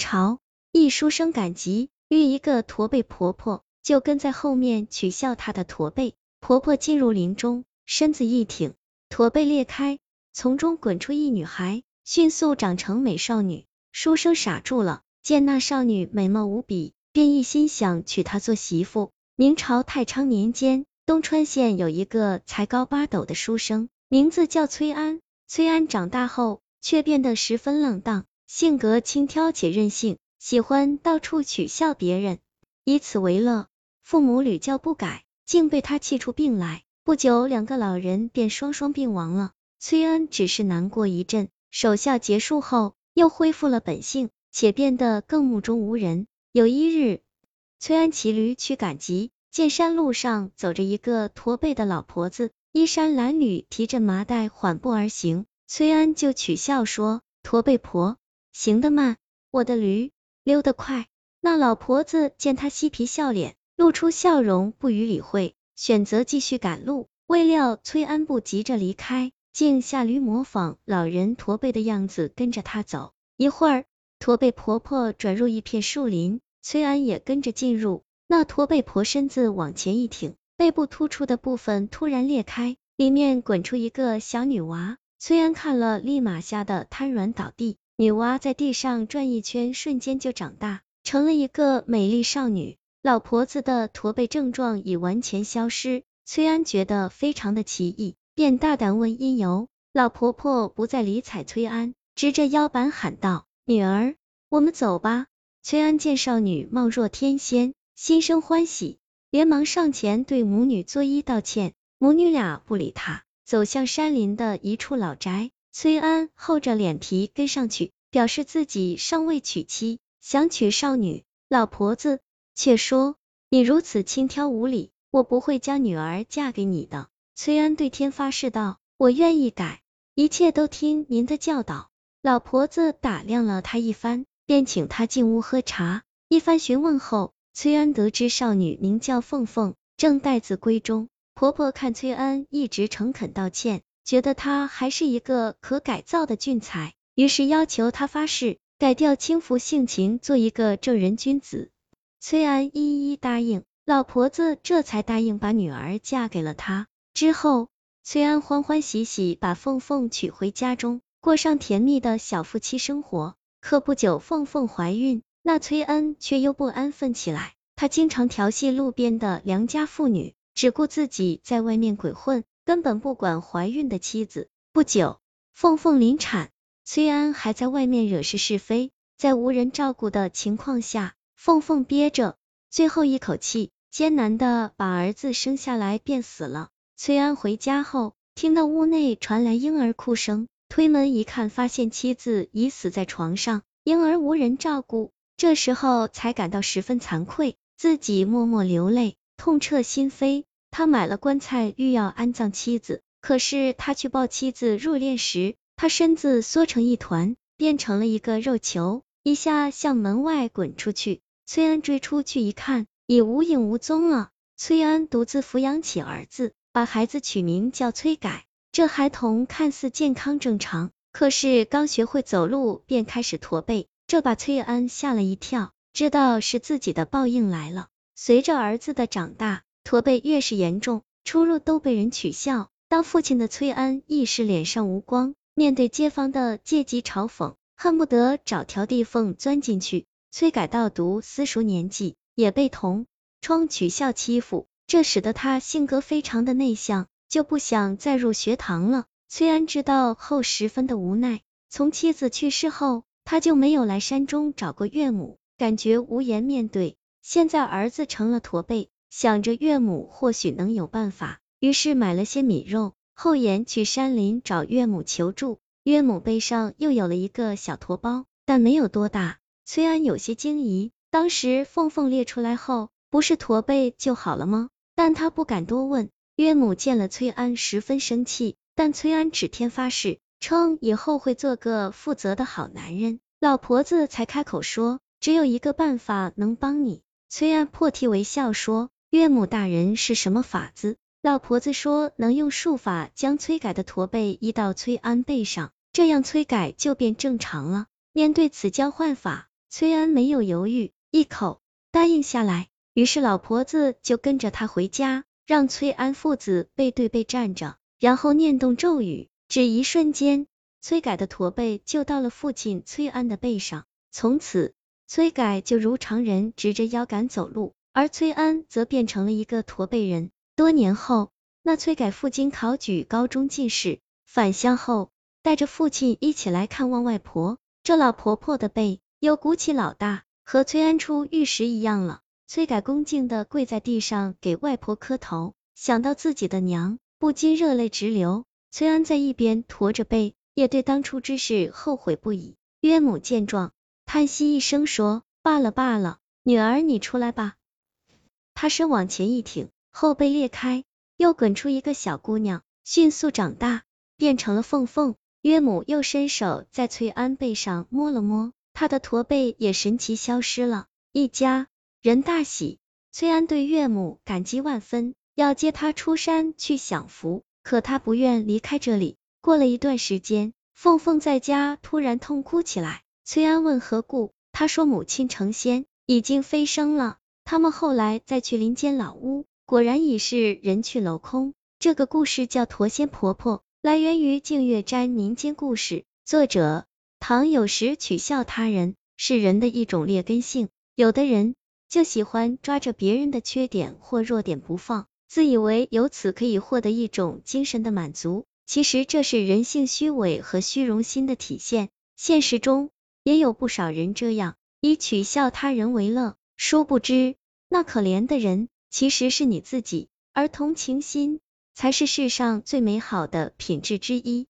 朝一书生赶集，遇一个驼背婆婆，就跟在后面取笑她的驼背。婆婆进入林中，身子一挺，驼背裂开，从中滚出一女孩，迅速长成美少女。书生傻住了，见那少女美貌无比，便一心想娶她做媳妇。明朝太昌年间，东川县有一个才高八斗的书生，名字叫崔安。崔安长大后，却变得十分冷淡，性格轻佻且任性，喜欢到处取笑别人，以此为乐。父母屡教不改，竟被他气出病来。不久，两个老人便双双病亡了。崔安只是难过一阵，守孝结束后，又恢复了本性，且变得更目中无人。有一日，崔安骑驴去赶集，见山路上走着一个驼背的老婆子，衣衫褴褛，提着麻袋缓步而行。崔安就取笑说：“驼背婆，行得慢，我的驴溜得快。”那老婆子见他嬉皮笑脸，露出笑容，不予理会，选择继续赶路。未料崔安不急着离开，竟下驴模仿老人驼背的样子跟着他走。一会儿，驼背婆婆转入一片树林，崔安也跟着进入。那驼背婆身子往前一挺，背部突出的部分突然裂开，里面滚出一个小女娃。崔安看了，立马吓得瘫软倒地。女娲在地上转一圈，瞬间就长大，成了一个美丽少女。老婆子的驼背症状已完全消失。崔安觉得非常的奇异，便大胆问因由。老婆婆不再理睬崔安，直着腰板喊道：“女儿，我们走吧。”崔安见少女貌若天仙，心生欢喜，连忙上前对母女作揖道歉。母女俩不理他。走向山林的一处老宅，崔安厚着脸皮跟上去，表示自己尚未娶妻，想娶少女。老婆子却说：“你如此轻佻无礼，我不会将女儿嫁给你的。”崔安对天发誓道：“我愿意改，一切都听您的教导。”老婆子打量了他一番，便请他进屋喝茶。一番询问后，崔安得知少女名叫凤凤，正待字闺中。婆婆看崔安一直诚恳道歉，觉得他还是一个可改造的俊才，于是要求他发誓改掉轻浮性情，做一个正人君子。崔安一一答应，老婆子这才答应把女儿嫁给了他。之后，崔安欢欢喜喜把凤凤娶回家中，过上甜蜜的小夫妻生活。可不久，凤凤怀孕，那崔安却又不安分起来，他经常调戏路边的良家妇女。只顾自己在外面鬼混，根本不管怀孕的妻子。不久，凤凤临产，崔安还在外面惹是是非，在无人照顾的情况下，凤凤憋着最后一口气，艰难的把儿子生下来，便死了。崔安回家后，听到屋内传来婴儿哭声，推门一看，发现妻子已死在床上，婴儿无人照顾，这时候才感到十分惭愧，自己默默流泪。痛彻心扉，他买了棺材，欲要安葬妻子。可是他去抱妻子入殓时，他身子缩成一团，变成了一个肉球，一下向门外滚出去。崔安追出去一看，已无影无踪了。崔安独自抚养起儿子，把孩子取名叫崔改。这孩童看似健康正常，可是刚学会走路便开始驼背，这把崔安吓了一跳，知道是自己的报应来了。随着儿子的长大，驼背越是严重，出入都被人取笑。当父亲的崔安亦是脸上无光，面对街坊的借机嘲讽，恨不得找条地缝钻进去。崔改道读私塾年纪，也被同窗取笑欺负，这使得他性格非常的内向，就不想再入学堂了。崔安知道后十分的无奈，从妻子去世后，他就没有来山中找过岳母，感觉无颜面对。现在儿子成了驼背，想着岳母或许能有办法，于是买了些米肉，后延去山林找岳母求助。岳母背上又有了一个小驼包，但没有多大。崔安有些惊疑，当时凤凤裂出来后，不是驼背就好了吗？但他不敢多问。岳母见了崔安，十分生气，但崔安指天发誓，称以后会做个负责的好男人。老婆子才开口说，只有一个办法能帮你。崔安破涕为笑说：“岳母大人是什么法子？”老婆子说：“能用术法将崔改的驼背移到崔安背上，这样崔改就变正常了。”面对此交换法，崔安没有犹豫，一口答应下来。于是老婆子就跟着他回家，让崔安父子背对背站着，然后念动咒语，只一瞬间，崔改的驼背就到了父亲崔安的背上。从此，崔改就如常人直着腰杆走路，而崔安则变成了一个驼背人。多年后，那崔改赴京考举高中进士，返乡后带着父亲一起来看望外婆，这老婆婆的背又鼓起老大，和崔安出玉石一样了。崔改恭敬的跪在地上给外婆磕头，想到自己的娘，不禁热泪直流。崔安在一边驼着背，也对当初之事后悔不已。岳母见状，叹息一声说：“罢了罢了，女儿你出来吧。”他身往前一挺，后背裂开，又滚出一个小姑娘，迅速长大，变成了凤凤。岳母又伸手在崔安背上摸了摸，他的驼背也神奇消失了。一家。人大喜，崔安对岳母感激万分，要接她出山去享福，可他不愿离开这里。过了一段时间，凤凤在家突然痛哭起来，崔安问何故，她说母亲成仙，已经飞升了。他们后来再去林间老屋，果然已是人去楼空。这个故事叫驼仙婆婆，来源于净月斋民间故事，作者唐有时取笑他人，是人的一种劣根性，有的人。就喜欢抓着别人的缺点或弱点不放，自以为由此可以获得一种精神的满足。其实这是人性虚伪和虚荣心的体现。现实中也有不少人这样，以取笑他人为乐。殊不知，那可怜的人其实是你自己，而同情心才是世上最美好的品质之一。